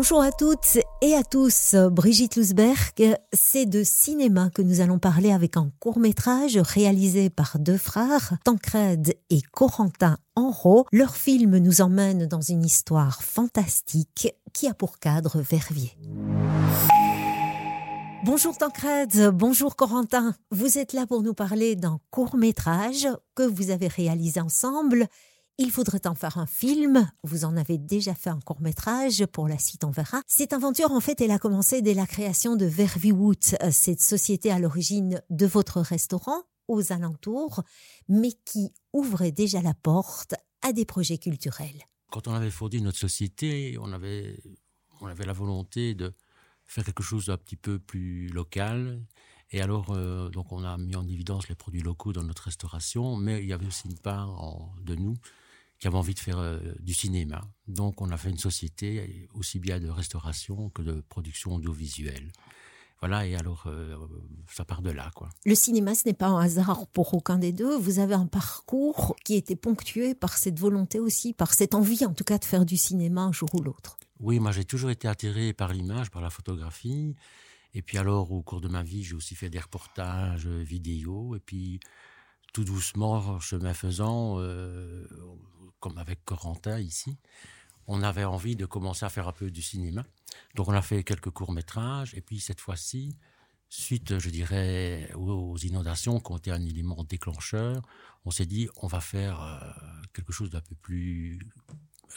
Bonjour à toutes et à tous. Brigitte Lusberg, c'est de cinéma que nous allons parler avec un court métrage réalisé par deux frères, Tancred et Corentin Enro. Leur film nous emmène dans une histoire fantastique qui a pour cadre Verviers. Bonjour Tancred, bonjour Corentin. Vous êtes là pour nous parler d'un court métrage que vous avez réalisé ensemble il faudrait en faire un film. Vous en avez déjà fait un court métrage. Pour la suite, on verra. Cette aventure, en fait, elle a commencé dès la création de Verviwood, cette société à l'origine de votre restaurant aux alentours, mais qui ouvrait déjà la porte à des projets culturels. Quand on avait fondé notre société, on avait, on avait la volonté de faire quelque chose d'un petit peu plus local. Et alors, euh, donc on a mis en évidence les produits locaux dans notre restauration, mais il y avait aussi une part de nous qui avait envie de faire euh, du cinéma. Donc on a fait une société aussi bien de restauration que de production audiovisuelle. Voilà, et alors euh, ça part de là. quoi. Le cinéma, ce n'est pas un hasard pour aucun des deux. Vous avez un parcours qui était ponctué par cette volonté aussi, par cette envie en tout cas de faire du cinéma un jour ou l'autre. Oui, moi j'ai toujours été attiré par l'image, par la photographie. Et puis alors, au cours de ma vie, j'ai aussi fait des reportages vidéo. Et puis, tout doucement, chemin faisant, euh, comme avec Corentin ici, on avait envie de commencer à faire un peu du cinéma. Donc on a fait quelques courts-métrages, et puis cette fois-ci, suite, je dirais, aux inondations qui ont été un élément déclencheur, on s'est dit, on va faire euh, quelque chose d'un peu plus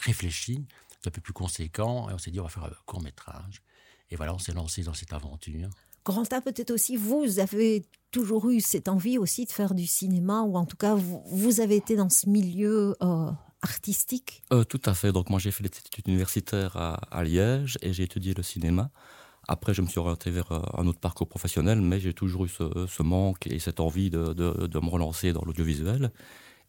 réfléchi, d'un peu plus conséquent, et on s'est dit, on va faire un court-métrage. Et voilà, on s'est lancé dans cette aventure. Corentin, peut-être aussi, vous avez toujours eu cette envie aussi de faire du cinéma, ou en tout cas, vous, avez été dans ce milieu euh, artistique? Euh, Tout à fait. Donc moi j'ai fait des études universitaires à, Liège et j'ai étudié le cinéma. Après, je me suis orienté vers euh, un autre parcours professionnel, mais j'ai toujours eu ce, manque et cette envie de, me relancer dans l'audiovisuel.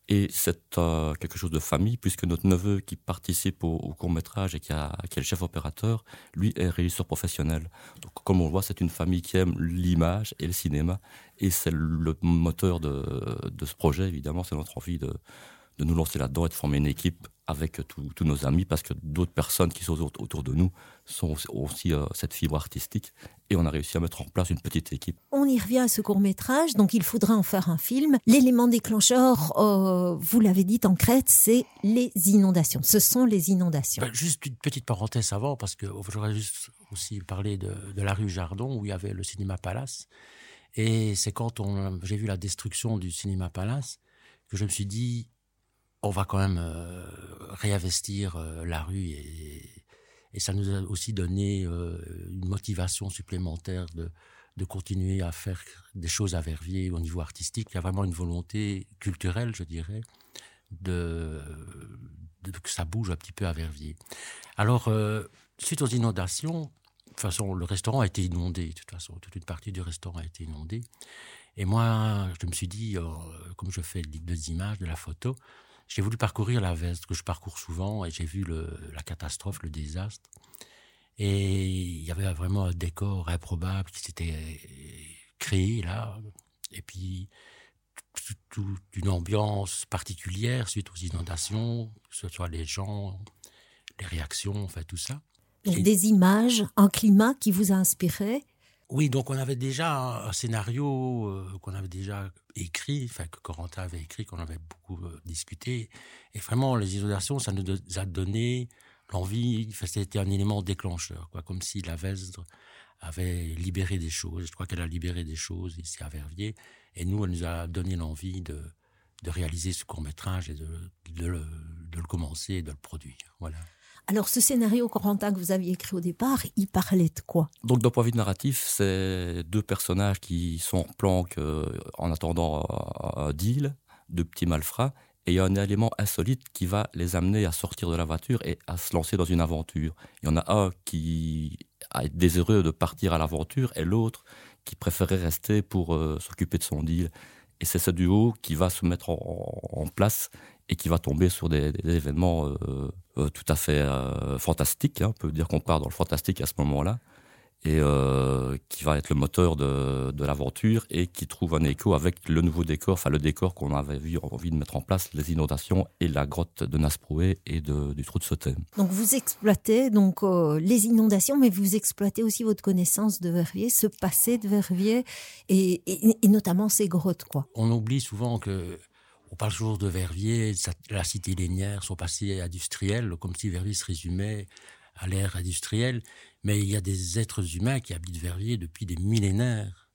Et c'est euh, quelque chose de famille, puisque notre neveu qui participe au, court métrage et qui, est le chef opérateur, lui est régisseur professionnel. Donc, comme on le voit, c'est une famille qui aime l'image et le cinéma. Et c'est le moteur de, de, ce projet, évidemment, c'est notre envie de, de nous lancer là-dedans et de former une équipe avec tous nos amis, parce que d'autres personnes qui sont autour de nous sont aussi euh, cette fibre artistique, et on a réussi à mettre en place une petite équipe. On y revient à ce court métrage, donc il faudra en faire un film. L'élément déclencheur, euh, vous l'avez dit en Crète, c'est les inondations. Ce sont les inondations. Ben, juste une petite parenthèse avant, parce que j'aurais juste aussi parlé de, de, la rue Jardon, où il y avait le cinéma Palace. Et c'est quand j'ai vu la destruction du cinéma Palace que je me suis dit, on va quand même euh, réinvestir euh, la rue et, ça nous a aussi donné euh, une motivation supplémentaire de, continuer à faire des choses à Verviers au niveau artistique. Il y a vraiment une volonté culturelle, je dirais, de, que ça bouge un petit peu à Verviers. Alors, suite aux inondations, de toute façon, le restaurant a été inondé. De toute façon, toute une partie du restaurant a été inondée. Et moi, je me suis dit, comme je fais des images, de la photo, j'ai voulu parcourir la veste que je parcours souvent et j'ai vu la catastrophe, le désastre. Et il y avait vraiment un décor improbable qui s'était créé là. Et puis, toute une ambiance particulière suite aux inondations, que ce soit les gens, les réactions, enfin tout ça. des images, un climat qui vous a inspiré oui, donc on avait déjà un scénario euh, qu'on avait déjà écrit, enfin que Corentin avait écrit, qu'on avait beaucoup euh, discuté. Et vraiment, les isolations, ça nous a donné l'envie, c'était un élément déclencheur, quoi, comme si la Vesdre avait libéré des choses. Je crois qu'elle a libéré des choses ici à Verviers. Et nous, elle nous a donné l'envie de, de réaliser ce court-métrage et de, de, le, de le commencer et de le produire. Voilà. Alors, ce scénario, Corentin, que vous aviez écrit au départ, il parlait de quoi? Donc, d'un point de vue narratif, c'est deux personnages qui sont en planque euh, en attendant un deal, deux petits malfrats, et il y a un élément insolite qui va les amener à sortir de la voiture et à se lancer dans une aventure. Il y en a un qui été désireux de partir à l'aventure et l'autre qui préférait rester pour euh, s'occuper de son deal. Et c'est ce duo qui va se mettre en, place et qui va tomber sur des, événements euh, euh, tout à fait euh, fantastiques. Hein. On peut dire qu'on part dans le fantastique à ce moment-là. et euh, qui va être le moteur de, de l'aventure et qui trouve un écho avec le nouveau décor, enfin le décor qu'on avait vu, envie de mettre en place, les inondations et la grotte de Nasproué et de, du trou de Sauternes. Donc vous exploitez donc euh, les inondations, mais vous exploitez aussi votre connaissance de Verviers, ce passé de Verviers et, et, et notamment ces grottes, quoi. On oublie souvent que on parle toujours de Verviers, la cité lénière, son passé industriel, comme si Verviers se résumait à l'ère industrielle. Mais il y a des êtres humains qui habitent Verviers depuis des millénaires.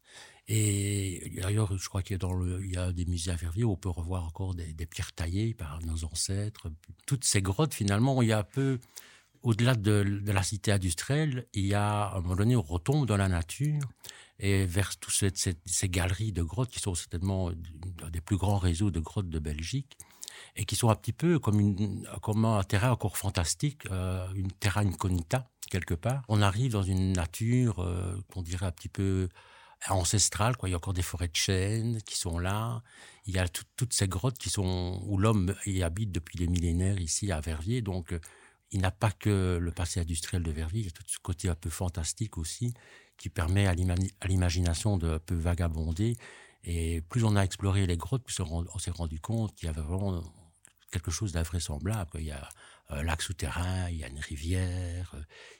Et d'ailleurs, je crois qu'il y, a des musées à Verviers où on peut revoir encore des, des, pierres taillées par nos ancêtres. Toutes ces grottes, finalement, il y a un peu, au-delà de, de, la cité industrielle, il y a, à un moment donné, on retombe dans la nature et vers toutes ces, galeries de grottes qui sont certainement des plus grands réseaux de grottes de Belgique et qui sont un petit peu comme, un terrain encore fantastique, euh, une terra incognita quelque part. On arrive dans une nature euh, qu'on dirait un petit peu ancestrale. Quoi. Il y a encore des forêts de chênes qui sont là. Il y a tout, toutes ces grottes qui sont où l'homme y habite depuis des millénaires ici à Verviers. Donc, euh, il n'a pas que le passé industriel de Verviers, il y a tout ce côté un peu fantastique aussi qui permet à l'imagination de peu vagabonder. Et plus on a exploré les grottes, plus on s'est rendu compte qu'il y avait vraiment quelque chose d'invraisemblable. Il y a un lac souterrain, il y a une rivière,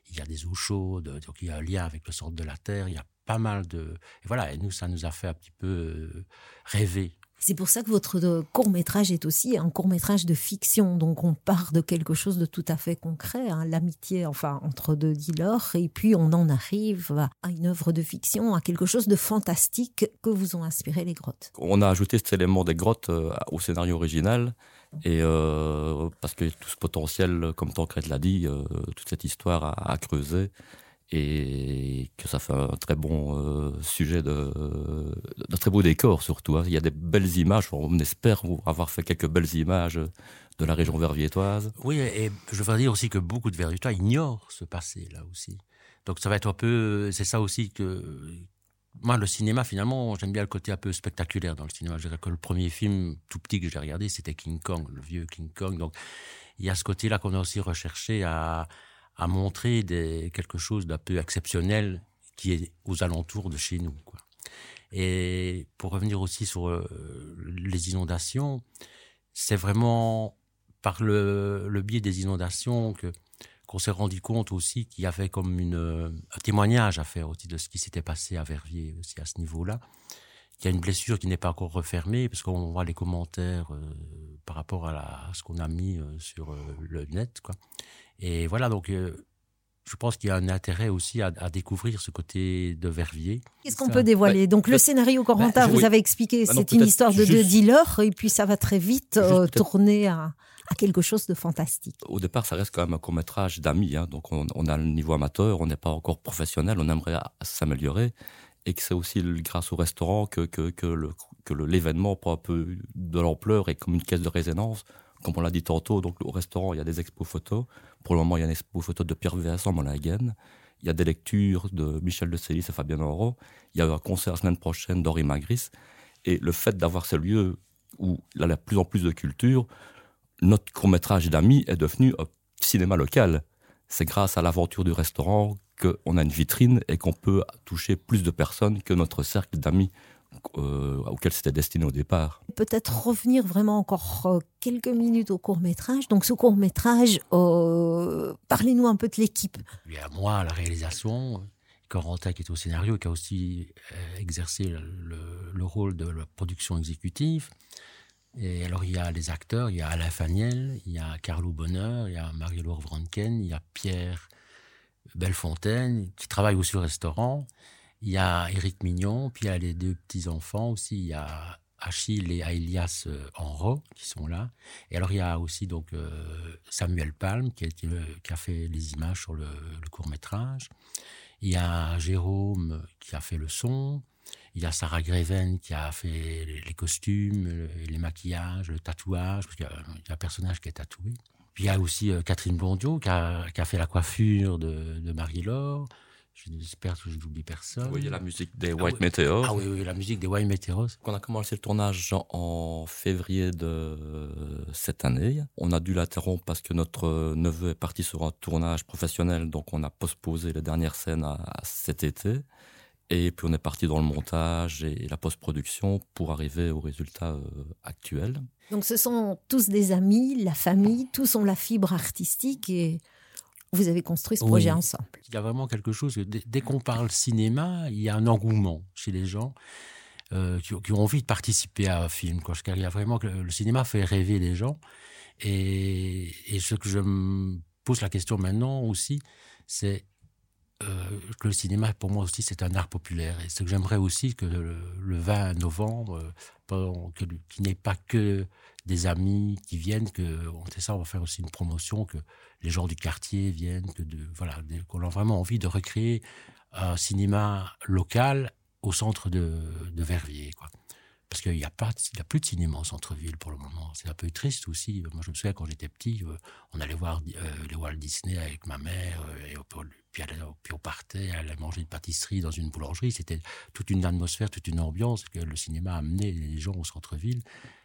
il y a des eaux chaudes, donc il y a un lien avec le centre de la Terre, il y a pas mal de... Et voilà, et nous, ça nous a fait un petit peu rêver c'est pour ça que votre court métrage est aussi un court métrage de fiction. Donc on part de quelque chose de tout à fait concret, hein, l'amitié enfin entre deux dealers, et puis on en arrive à une œuvre de fiction, à quelque chose de fantastique que vous ont inspiré les grottes. On a ajouté cet élément des grottes euh, au scénario original. Et euh, parce que tout ce potentiel, comme Tancred l'a dit, euh, toute cette histoire à creuser, et que ça fait un très bon euh, sujet de, de très beau décor surtout. Hein. Il y a des belles images, on espère avoir fait quelques belles images de la région verviétoise. Oui, et je voudrais dire aussi que beaucoup de verviétois ignorent ce passé là aussi. Donc ça va être un peu, c'est ça aussi que moi le cinéma finalement j'aime bien le côté un peu spectaculaire dans le cinéma. Je dirais que le premier film tout petit que j'ai regardé c'était King Kong, le vieux King Kong. Donc il y a ce côté là qu'on a aussi recherché à à montrer des, quelque chose d'un peu exceptionnel qui est aux alentours de chez nous. Quoi. Et pour revenir aussi sur euh, les inondations, c'est vraiment par le, biais des inondations que qu'on s'est rendu compte aussi qu'il y avait comme une, un témoignage à faire aussi de ce qui s'était passé à Verviers aussi à ce niveau-là. Il y a une blessure qui n'est pas encore refermée parce qu'on voit les commentaires euh, par rapport à, ce qu'on a mis euh, sur euh, le net. Quoi. Et voilà, donc euh, je pense qu'il y a un intérêt aussi à, à, découvrir ce côté de Verviers. Qu'est-ce qu'on peut dévoiler bah, Donc le scénario Corentin, bah, vous oui. avez expliqué, bah, c'est une histoire de deux dealers et puis ça va très vite euh, tourner à, à, quelque chose de fantastique. Au départ, ça reste quand même un court métrage d'amis, hein, donc on, on, a le niveau amateur, on n'est pas encore professionnel, on aimerait s'améliorer et que c'est aussi grâce au restaurant que, que l'événement prend un peu de l'ampleur et comme une caisse de résonance comme on l'a dit tantôt, donc au restaurant, il y a des expos photos. Pour le moment, il y a une expo photo de Pierre Vincent Molagen. Il y a des lectures de Michel de Célis et Fabien Auro. Il y a un concert la semaine prochaine d'Henri Magris. Et le fait d'avoir ce lieu où il y a de plus en plus de culture, notre court-métrage d'amis est devenu un cinéma local. C'est grâce à l'aventure du restaurant qu'on a une vitrine et qu'on peut toucher plus de personnes que notre cercle d'amis euh, auquel c'était destiné au départ. Peut-être revenir vraiment encore euh, quelques minutes au court métrage. Donc ce court métrage, euh, parlez-nous un peu de l'équipe. Il y a moi la réalisation, Corentin qui est au scénario, qui a aussi exercé le, le, rôle de la production exécutive. Et alors il y a les acteurs, il y a Alain Faniel, il y a Carlo Bonheur, il y a Marie-Laure Vranken, il y a Pierre Bellefontaine qui travaille aussi au restaurant. Il y a Éric Mignon, puis il y a les deux petits-enfants aussi. Il y a Achille et Aelias Enro qui sont là. Et alors il y a aussi donc euh, Samuel Palm qui a, été, qui a fait les images sur le, court métrage. Il y a Jérôme qui a fait le son. Il y a Sarah Greven qui a fait les costumes, les maquillages, le tatouage, parce qu'il y, a un personnage qui est tatoué. Puis il y a aussi euh, Catherine Blondiot qui a, fait la coiffure de Marie-Laure. J'espère que je n'oublie personne. Oui, il y a la musique des ah White ah, Meteors. Ah oui, oui, la musique des White Meteors. On a commencé le tournage en février de cette année. On a dû l'interrompre parce que notre neveu est parti sur un tournage professionnel, donc on a postposé les dernières scènes à, cet été. Et puis on est parti dans le montage et la post-production pour arriver au résultat euh, actuel. Donc ce sont tous des amis, la famille, tous ont la fibre artistique et vous avez construit ce projet ensemble. Il y a vraiment quelque chose, dès, qu'on parle cinéma, il y a un engouement chez les gens euh, qui, ont envie de participer à un film. Quoi. Il y a vraiment que le cinéma fait rêver les gens. Et, ce que je me pose la question maintenant aussi, c'est que le cinéma, pour moi aussi, c'est un art populaire. Et ce que j'aimerais aussi, que le, 20 novembre, euh, qu'il n'y ait pas que des amis qui viennent, que on sait ça, on va faire aussi une promotion, que les gens du quartier viennent, que de, voilà, qu'on a vraiment envie de recréer un cinéma local au centre de, de Verviers, quoi. Parce qu'il n'y a, pas, il a plus de cinéma en centre-ville pour le moment. C'est un peu triste aussi. Moi, je me souviens quand j'étais petit, euh, on allait voir euh, les Walt Disney avec ma mère, euh, puis, on partait, elle manger une pâtisserie dans une boulangerie. C'était toute une atmosphère, toute une ambiance que le cinéma amenait les gens au centre-ville.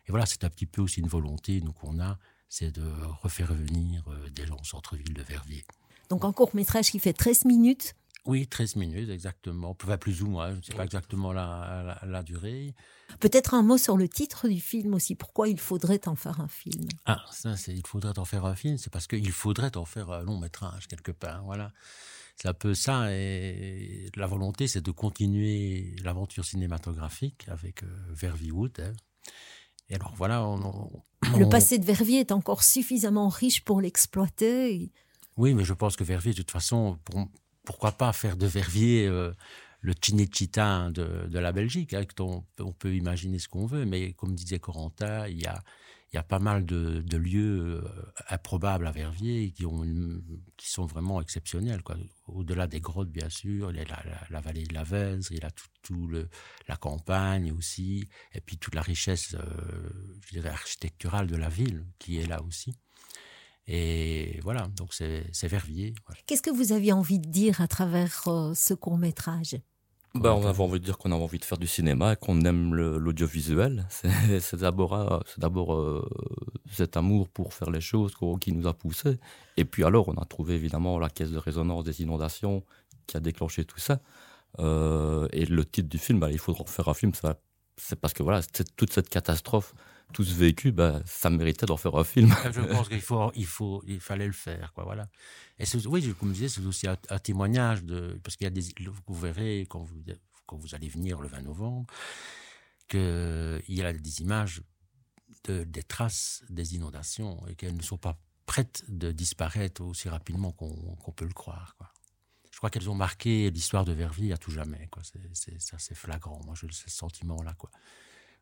Et voilà, c'est un petit peu aussi une volonté nous qu'on a, c'est de refaire venir des gens au centre-ville de Verviers. Donc un court métrage qui fait 13 minutes. Oui, 13 minutes exactement, pas plus ou moins, je ne sais pas exactement la, la, durée. Peut-être un mot sur le titre du film aussi, pourquoi il faudrait en faire un film? Ah, ça c'est il faudrait en faire un film, c'est parce qu'il faudrait en faire un long métrage quelque part, voilà. C'est un peu ça, et la volonté c'est de continuer l'aventure cinématographique avec euh, Verviers Wood. Hein. Et alors voilà, Le passé de Verviers est encore suffisamment riche pour l'exploiter. Oui, mais je pense que Verviers, de toute façon, pour, pourquoi pas faire de Verviers euh, le Cinecittà de, de la Belgique, hein, on, peut imaginer ce qu'on veut, mais comme disait Corentin, il y a, pas mal de, lieux euh, improbables à Verviers qui, ont qui sont vraiment exceptionnels. Au-delà des grottes, bien sûr, il y a la, vallée de la Vesre, il y a tout, le, la campagne aussi, et puis toute la richesse euh, architecturale de la ville qui est là aussi. Et voilà, donc c'est Verviers. Qu'est-ce que vous aviez envie de dire à travers euh, ce court métrage ben, on avait envie de dire qu'on avait envie de faire du cinéma, qu'on aime l'audiovisuel. C'est d'abord euh, d'abord euh, cet amour pour faire les choses qui nous a poussés. Et puis alors, on a trouvé évidemment la caisse de résonance des inondations qui a déclenché tout ça. et le titre du film, ben, il faudra faire un film. C'est parce que voilà, toute cette catastrophe tout ce vécu, bah, ça méritait d'en faire un film. Je pense qu'il faut, il faut, il fallait le faire, quoi, voilà. Et oui, comme je disais, c'est aussi un, témoignage de, parce qu'il y a des, vous verrez quand vous, quand vous allez venir le 20 novembre, qu'il y a des images de, des traces des inondations et qu'elles ne sont pas prêtes de disparaître aussi rapidement qu'on peut le croire, quoi. Je crois qu'elles ont marqué l'histoire de Verviers à tout jamais, quoi. C'est assez flagrant. Moi, j'ai ce sentiment-là, quoi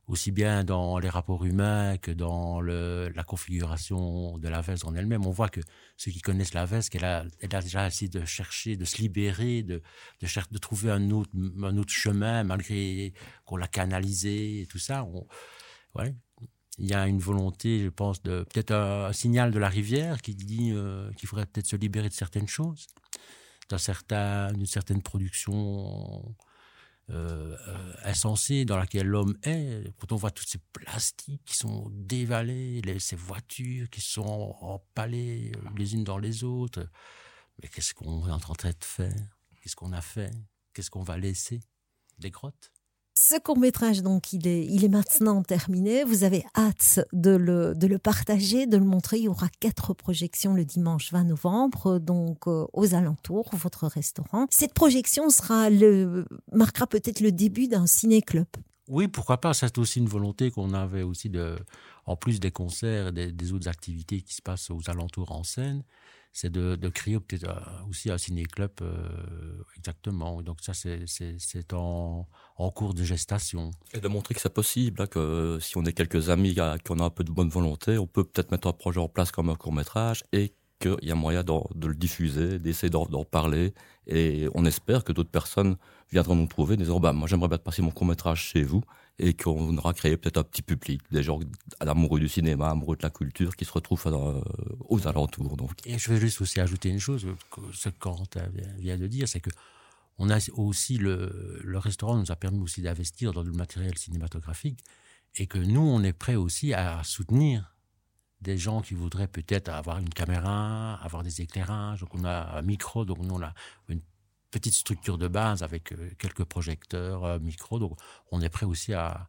aussi bien dans les rapports humains que dans le, la configuration de la veste en elle-même. On voit que ceux qui connaissent la veste, qu'elle a, elle a déjà essayé de chercher, de se libérer, de, de, de trouver un autre, un autre chemin, malgré qu'on l'a canalisé et tout ça. Ouais. Il y a une volonté, je pense, de peut-être un, signal de la rivière qui dit euh, qu'il faudrait peut-être se libérer de certaines choses, d'une certain, certaine production euh, euh, insensée dans laquelle l'homme est, quand on voit tous ces plastiques qui sont dévalés, ces voitures qui sont empalées euh, les unes dans les autres, mais qu'est-ce qu'on est en train de faire? Qu'est-ce qu'on a fait? Qu'est-ce qu'on va laisser? Des grottes? Ce court-métrage, donc, il est, maintenant terminé. Vous avez hâte de le, partager, de le montrer. Il y aura quatre projections le dimanche 20 novembre, donc euh, aux alentours, votre restaurant. Cette projection marquera peut-être le début d'un ciné-club. Oui, pourquoi pas. C'est aussi une volonté qu'on avait aussi de, en plus des concerts et des, autres activités qui se passent aux alentours en scène, c'est de, créer peut-être euh, aussi un ciné-club euh, exactement. Donc ça, c'est en, en, cours de gestation. Et de montrer que c'est possible, hein, que si on est quelques amis, qui ont un peu de bonne volonté, on peut peut-être mettre un projet en place comme un court-métrage et qu'il y a moyen de le diffuser, d'essayer d'en parler. Et on espère que d'autres personnes viendront nous trouver, disant bah, Moi, j'aimerais bien passer mon court-métrage chez vous et qu'on aura créé peut-être un petit public, des gens amoureux du cinéma, amoureux de la culture, qui se retrouvent euh, aux alentours. Donc. Et je vais juste aussi ajouter une chose, ce que Corentin vient de dire, c'est que on a aussi le, restaurant nous a permis aussi d'investir dans le matériel cinématographique et que nous, on est prêt aussi à soutenir des gens qui voudraient peut-être avoir une caméra, avoir des éclairages. Donc on a un micro, donc nous on a une petite structure de base avec euh, quelques projecteurs, un micro. Donc on est prêt aussi à,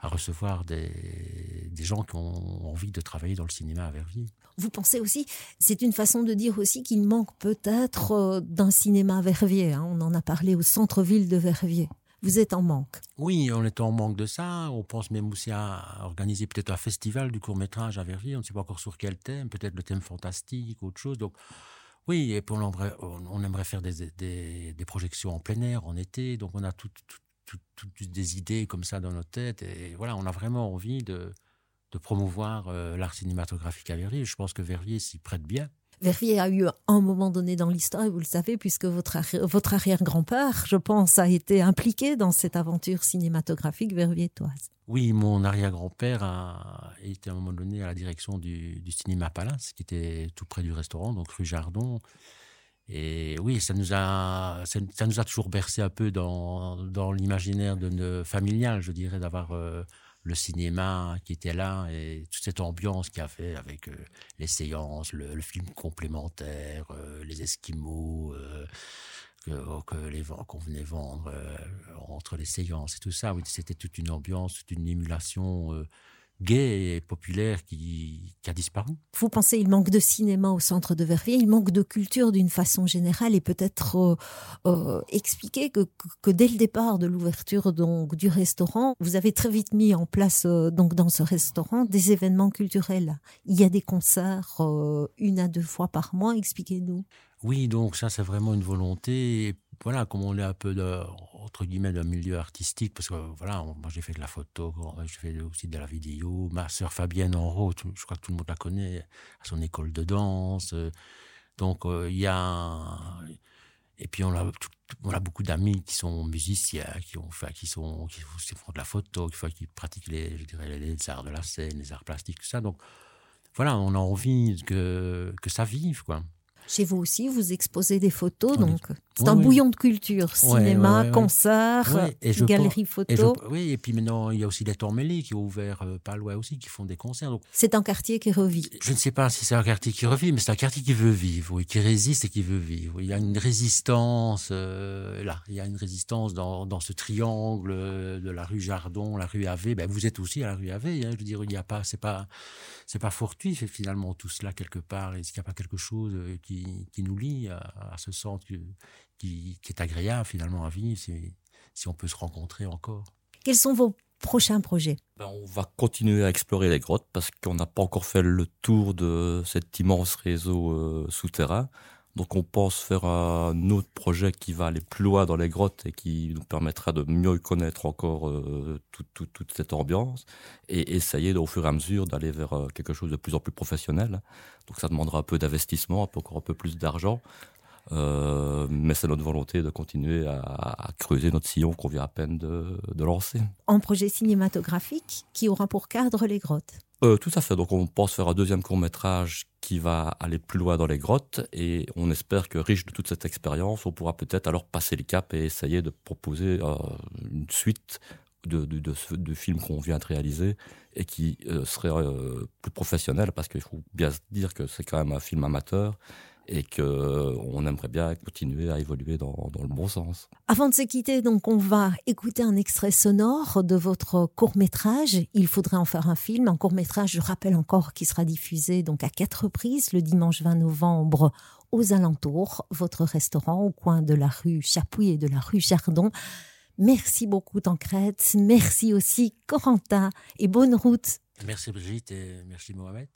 à recevoir des, des, gens qui ont envie de travailler dans le cinéma à Verviers. Vous pensez aussi, c'est une façon de dire aussi qu'il manque peut-être euh, d'un cinéma à Verviers. Hein. On en a parlé au centre-ville de Verviers. Vous êtes en manque. Oui, on est en manque de ça. On pense même aussi à organiser peut-être un festival du court métrage à Verviers. On ne sait pas encore sur quel thème, peut-être le thème fantastique, autre chose. Donc, oui, et puis on aimerait, on aimerait faire des, des, projections en plein air en été. Donc, on a toutes tout, tout, tout, des idées comme ça dans nos têtes. Et voilà, on a vraiment envie de, de promouvoir euh, l'art cinématographique à Verviers. Je pense que Verviers s'y prête bien. Verviers a eu un moment donné dans l'histoire, vous le savez, puisque votre, votre arrière-grand-père, je pense, a été impliqué dans cette aventure cinématographique verviétoise. Oui, mon arrière-grand-père a été à un moment donné à la direction du, Cinéma Palace, qui était tout près du restaurant, donc rue Jardon. Et oui, ça nous a, ça, nous a toujours bercé un peu dans, dans l'imaginaire de, de, familial, je dirais, d'avoir euh, le cinéma qui était là et toute cette ambiance qu'il y avait avec euh, les séances, le, film complémentaire, euh, les Esquimaux, euh, que, les qu'on venait vendre entre les séances et tout ça. Oui, c'était toute une ambiance, toute une émulation gay et populaire qui, qui, a disparu. Vous pensez il manque de cinéma au centre de Verviers, il manque de culture d'une façon générale et peut-être euh, euh, expliquer que, dès le départ de l'ouverture donc du restaurant, vous avez très vite mis en place euh, donc dans ce restaurant des événements culturels. Il y a des concerts euh, une à deux fois par mois. Expliquez-nous. Oui, donc ça c'est vraiment une volonté. Et voilà, comme on est un peu de, entre guillemets d'un milieu artistique, parce que voilà, moi j'ai fait de la photo, j'ai fait aussi de la vidéo. Ma sœur Fabienne en haut, je crois que tout le monde la connaît, à son école de danse. Donc il euh, y a et puis on a, beaucoup d'amis qui sont musiciens, qui ont fait, qui sont qui font de la photo, qui, qui pratiquent les, les arts de la scène, les arts plastiques, tout ça. Donc voilà, on a envie que que ça vive, quoi. Chez vous aussi, vous exposez des photos, donc c'est oui, un oui. bouillon de culture, cinéma, oui, concert, galerie photo. Et je, oui, et puis maintenant, il y a aussi les Tormellis qui ont ouvert euh, pas loin aussi, qui font des concerts. C'est un quartier qui revit. Je ne sais pas si c'est un quartier qui revit, mais c'est un quartier qui veut vivre, oui, qui résiste et qui veut vivre. Il y a une résistance, euh, là, il y a une résistance dans, dans ce triangle euh, de la rue Jardon, la rue Ave. Ben, vous êtes aussi à la rue Ave, hein, je veux dire, il n'y a pas, c'est pas, c'est pas fortuit, finalement tout cela quelque part. Est-ce qu'il n'y a pas quelque chose euh, qui qui, qui nous lie à, à ce centre qui, est agréable finalement à vivre si, si on peut se rencontrer encore. Quels sont vos prochains projets? Ben, On va continuer à explorer les grottes parce qu'on n'a pas encore fait le tour de cet immense réseau euh, souterrain. Donc on pense faire un autre projet qui va aller plus loin dans les grottes et qui nous permettra de mieux connaître encore euh, toute, cette ambiance et essayer au fur et à mesure d'aller vers euh, quelque chose de plus en plus professionnel. Donc ça demandera un peu d'investissement, encore un peu plus d'argent. Euh, mais c'est notre volonté de continuer à, à creuser notre sillon qu'on vient à peine de, de lancer. Un projet cinématographique qui aura pour cadre les grottes euh, Tout à fait. Donc on pense faire un deuxième court métrage qui va aller plus loin dans les grottes et on espère que riche de toute cette expérience, on pourra peut-être alors passer le cap et essayer de proposer euh, une suite de, de film qu'on vient de réaliser et qui euh, serait euh, plus professionnel parce qu'il faut bien se dire que c'est quand même un film amateur et que euh, on aimerait bien continuer à évoluer dans, dans le bon sens. Avant de se quitter, donc on va écouter un extrait sonore de votre court-métrage. Il faudrait en faire un film, un court-métrage, je rappelle encore, qui sera diffusé donc à quatre reprises le dimanche 20 novembre aux alentours, votre restaurant au coin de la rue Chapouille et de la rue Jardon. Merci beaucoup Tancrède, merci aussi Corentin et bonne route. Merci Brigitte et merci Mohamed.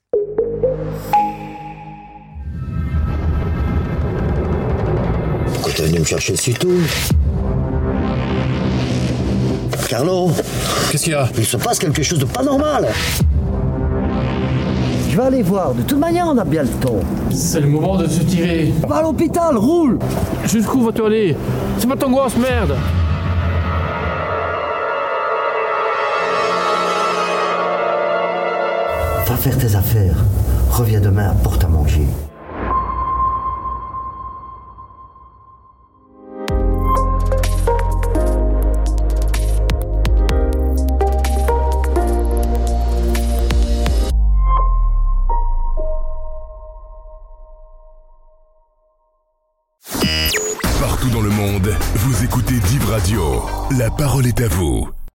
Quand tu es venu me chercher, c'est tout. Carlo Qu'est-ce qu'il y a Il se passe quelque chose de pas normal. Je vais aller voir. De toute manière, on a bien le temps. C'est le moment de se tirer. Va à l'hôpital, roule Jusqu'où vas-tu aller C'est pas ton grosse merde Va faire tes affaires. Reviens demain, porte à manger. La parole est à vous.